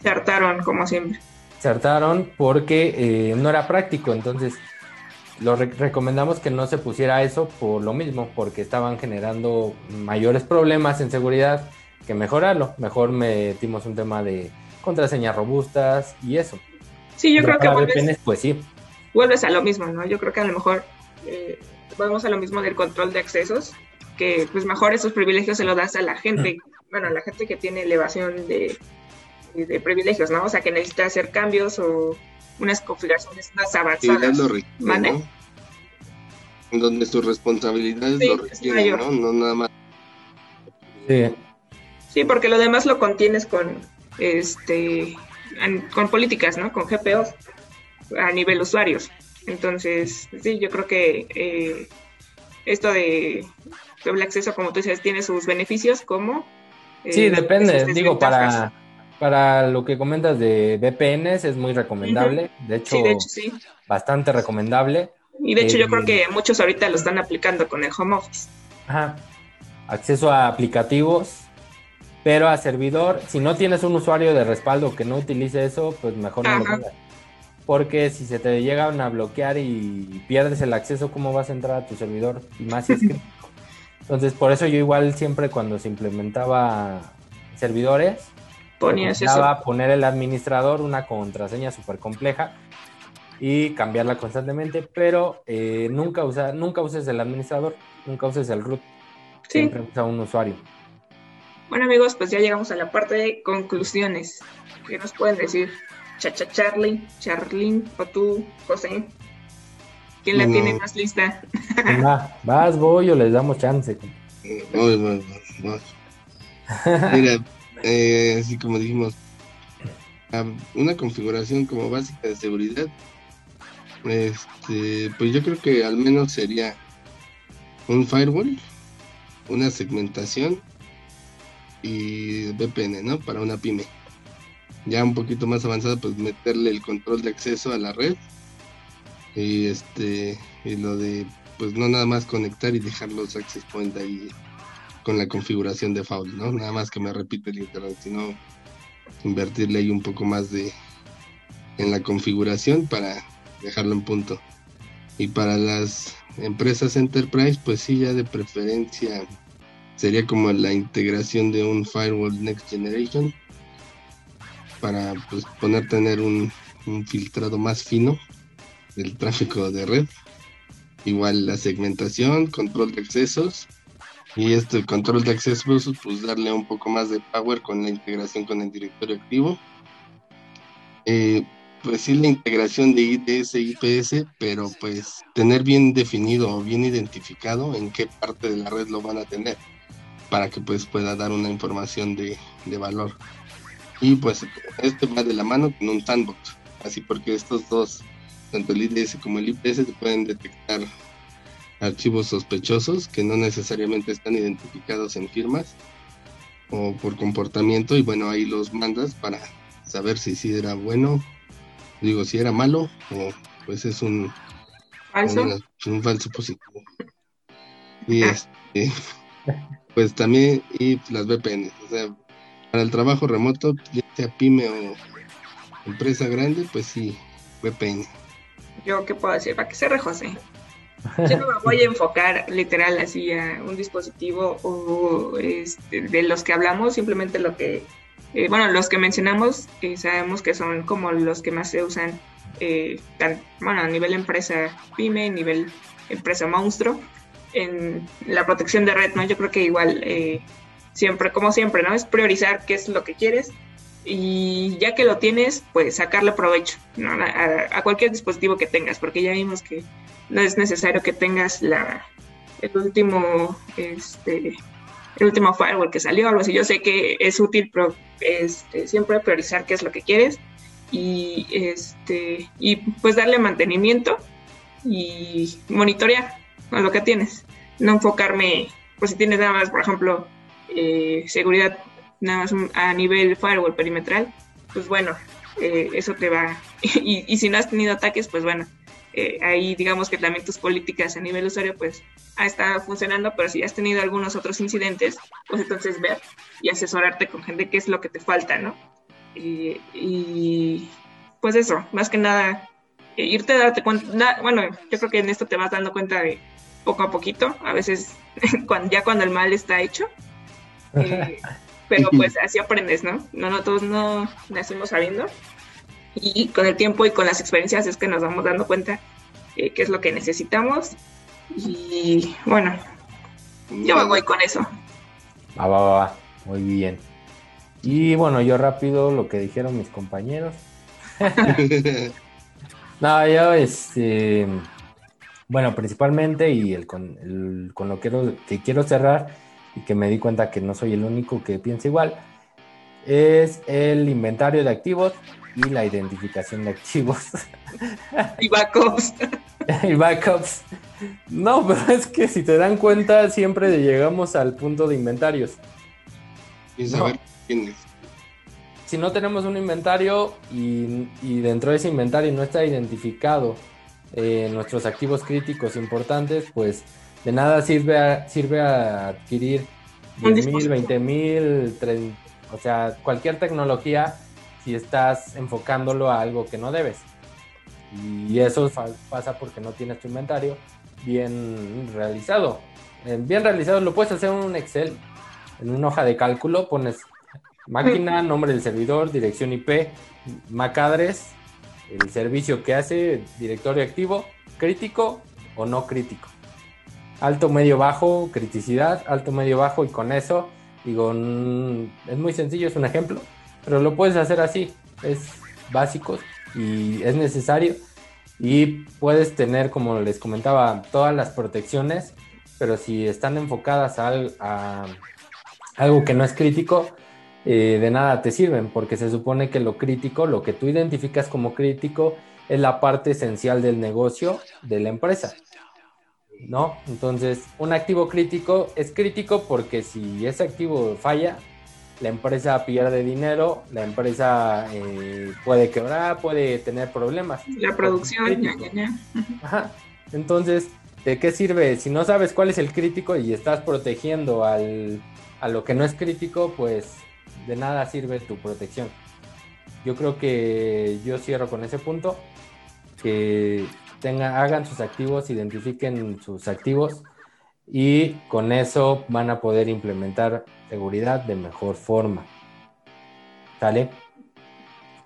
Se hartaron, como siempre. Se hartaron porque eh, no era práctico, entonces lo recomendamos que no se pusiera eso por lo mismo, porque estaban generando mayores problemas en seguridad que mejorarlo. Mejor metimos un tema de contraseñas robustas y eso. Sí, yo creo que... pues sí. vuelves a lo mismo, ¿no? Yo creo que a lo mejor eh, vamos a lo mismo del control de accesos, que pues mejor esos privilegios se los das a la gente, bueno, a la gente que tiene elevación de, de privilegios, ¿no? O sea, que necesita hacer cambios o unas configuraciones más avanzadas. ¿no? Donde sus responsabilidades lo requieren, ¿no? No nada más. Sí. Sí, porque lo demás lo contienes con este con políticas, ¿no? Con GPOs a nivel usuarios. Entonces, sí, yo creo que eh, esto de doble acceso, como tú dices, tiene sus beneficios como... Eh, sí, depende. Digo, para, para lo que comentas de VPNs es muy recomendable. De hecho, sí, bastante recomendable. Y de hecho yo creo que muchos ahorita lo están aplicando con el home office. Ajá. Acceso a aplicativos, pero a servidor, si no tienes un usuario de respaldo que no utilice eso, pues mejor no lo pongas. Porque si se te llegan a bloquear y pierdes el acceso, ¿cómo vas a entrar a tu servidor? Y más si es que... Entonces, por eso yo igual siempre cuando se implementaba servidores, ponías poner el administrador una contraseña súper compleja y cambiarla constantemente, pero eh, nunca, usa, nunca uses el administrador, nunca uses el root, siempre usa un usuario. Bueno amigos, pues ya llegamos a la parte de conclusiones. ¿Qué nos pueden decir? Chacha Charlie, Charlene o tú, José. ¿Quién la tiene más lista? Va, vas, voy o les damos chance. Voy, voy, voy. Mira, eh, así como dijimos, una configuración como básica de seguridad, este, pues yo creo que al menos sería un firewall, una segmentación y VPN, ¿no? Para una pyme ya un poquito más avanzada, pues meterle el control de acceso a la red y este y lo de pues no nada más conectar y dejar los access point ahí con la configuración de faul, ¿no? Nada más que me repite el internet, sino invertirle ahí un poco más de en la configuración para dejarlo en punto. Y para las empresas enterprise, pues sí, ya de preferencia sería como la integración de un firewall next generation para pues, poner tener un, filtrado más fino del tráfico de red. Igual la segmentación, control de accesos y este control de accesos pues darle un poco más de power con la integración con el directorio activo. Eh, pues sí la integración de IDS y IPS, pero pues tener bien definido o bien identificado en qué parte de la red lo van a tener para que pues pueda dar una información de, de valor. Y pues este va de la mano con un sandbox, así porque estos dos, tanto el IDS como el IPS, se pueden detectar archivos sospechosos que no necesariamente están identificados en firmas o por comportamiento y bueno, ahí los mandas para saber si sí era bueno, digo, si era malo o pues es un falso, un, falso positivo. Y este, pues también, y las VPN, o sea, para el trabajo remoto, ya sea pyme o empresa grande, pues sí, VPN. Yo qué puedo decir, para que se José. Yo no me voy a enfocar literal así a un dispositivo o este, de los que hablamos, simplemente lo que, eh, bueno, los que mencionamos, que sabemos que son como los que más se usan, eh, bueno, a nivel empresa pyme, nivel empresa monstruo, en la protección de red, ¿no? Yo creo que igual eh, siempre, como siempre, ¿no? Es priorizar qué es lo que quieres y ya que lo tienes, pues sacarle provecho a, cualquier dispositivo que tengas, porque ya vimos que no es necesario que tengas la, el último, este, el último firewall que salió, algo así. Yo sé que es útil, pero este, siempre priorizar qué es lo que quieres y, este, y pues darle mantenimiento y monitorear a lo que tienes. No enfocarme, pues si tienes nada más, por ejemplo, eh, seguridad nada más a nivel firewall perimetral, pues bueno, eh, eso te va. y, si no has tenido ataques, pues bueno, eh, ahí digamos que también tus políticas a nivel usuario pues ha estado funcionando, pero si has tenido algunos otros incidentes, pues entonces ver y asesorarte con gente qué es lo que te falta, ¿no? y pues eso, más que nada, irte a darte cuenta, bueno, yo creo que en esto te vas dando cuenta de poco a poquito, a veces cuando, ya cuando el mal está hecho, eh, pero pues así aprendes, ¿no? No, no todos no nacimos sabiendo. y con el tiempo y con las experiencias es que nos vamos dando cuenta eh, qué es lo que necesitamos y bueno, yo me voy con eso. Va, va, va, muy bien. Y bueno, yo rápido lo que dijeron mis compañeros. no, yo este bueno, principalmente y el con, con lo que quiero cerrar y que me di cuenta que no soy el único que piensa igual, es el inventario de activos y la identificación de activos. Y backups. y backups. No, pero es que si te dan cuenta, siempre llegamos al punto de inventarios. Y saber quién es. Si no tenemos un inventario y, y dentro de ese inventario no está identificado eh, nuestros activos críticos importantes, pues de nada sirve a, sirve a adquirir 10 mil, 20 mil, o sea, cualquier tecnología si estás enfocándolo a algo que no debes. Y eso pasa porque no tienes tu inventario bien realizado. Eh, bien realizado lo puedes hacer en un Excel, en una hoja de cálculo, pones máquina, nombre del servidor, dirección IP, MAC address, el servicio que hace, directorio activo, crítico o no crítico. Alto, medio, bajo, criticidad, alto, medio, bajo y con eso, digo, es muy sencillo, es un ejemplo, pero lo puedes hacer así, es básico y es necesario y puedes tener, como les comentaba, todas las protecciones, pero si están enfocadas a algo que no es crítico, eh, de nada te sirven, porque se supone que lo crítico, lo que tú identificas como crítico, es la parte esencial del negocio de la empresa. ¿No? Entonces, un activo crítico es crítico porque si ese activo falla, la empresa pierde dinero, la empresa eh, puede quebrar, puede tener problemas. La producción, Entonces, ¿de qué sirve? Si no sabes cuál es el crítico y estás protegiendo al, a lo que no es crítico, pues de nada sirve tu protección. Yo creo que yo cierro con ese punto, que tengan, hagan sus activos, identifiquen sus activos y con eso van a poder implementar seguridad de mejor forma. ¿Sale?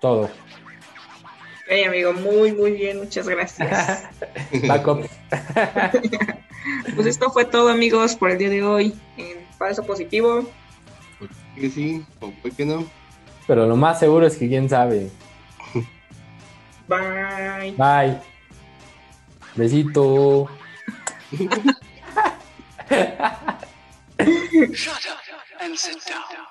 Todo. Hey, amigo, muy, muy bien, muchas gracias. Backup. pues esto fue todo, amigos, por el día de hoy en Falso Positivo que sí, o fue que no. Pero lo más seguro es que quién sabe. Bye. Bye. Besito. Shut up and sit down.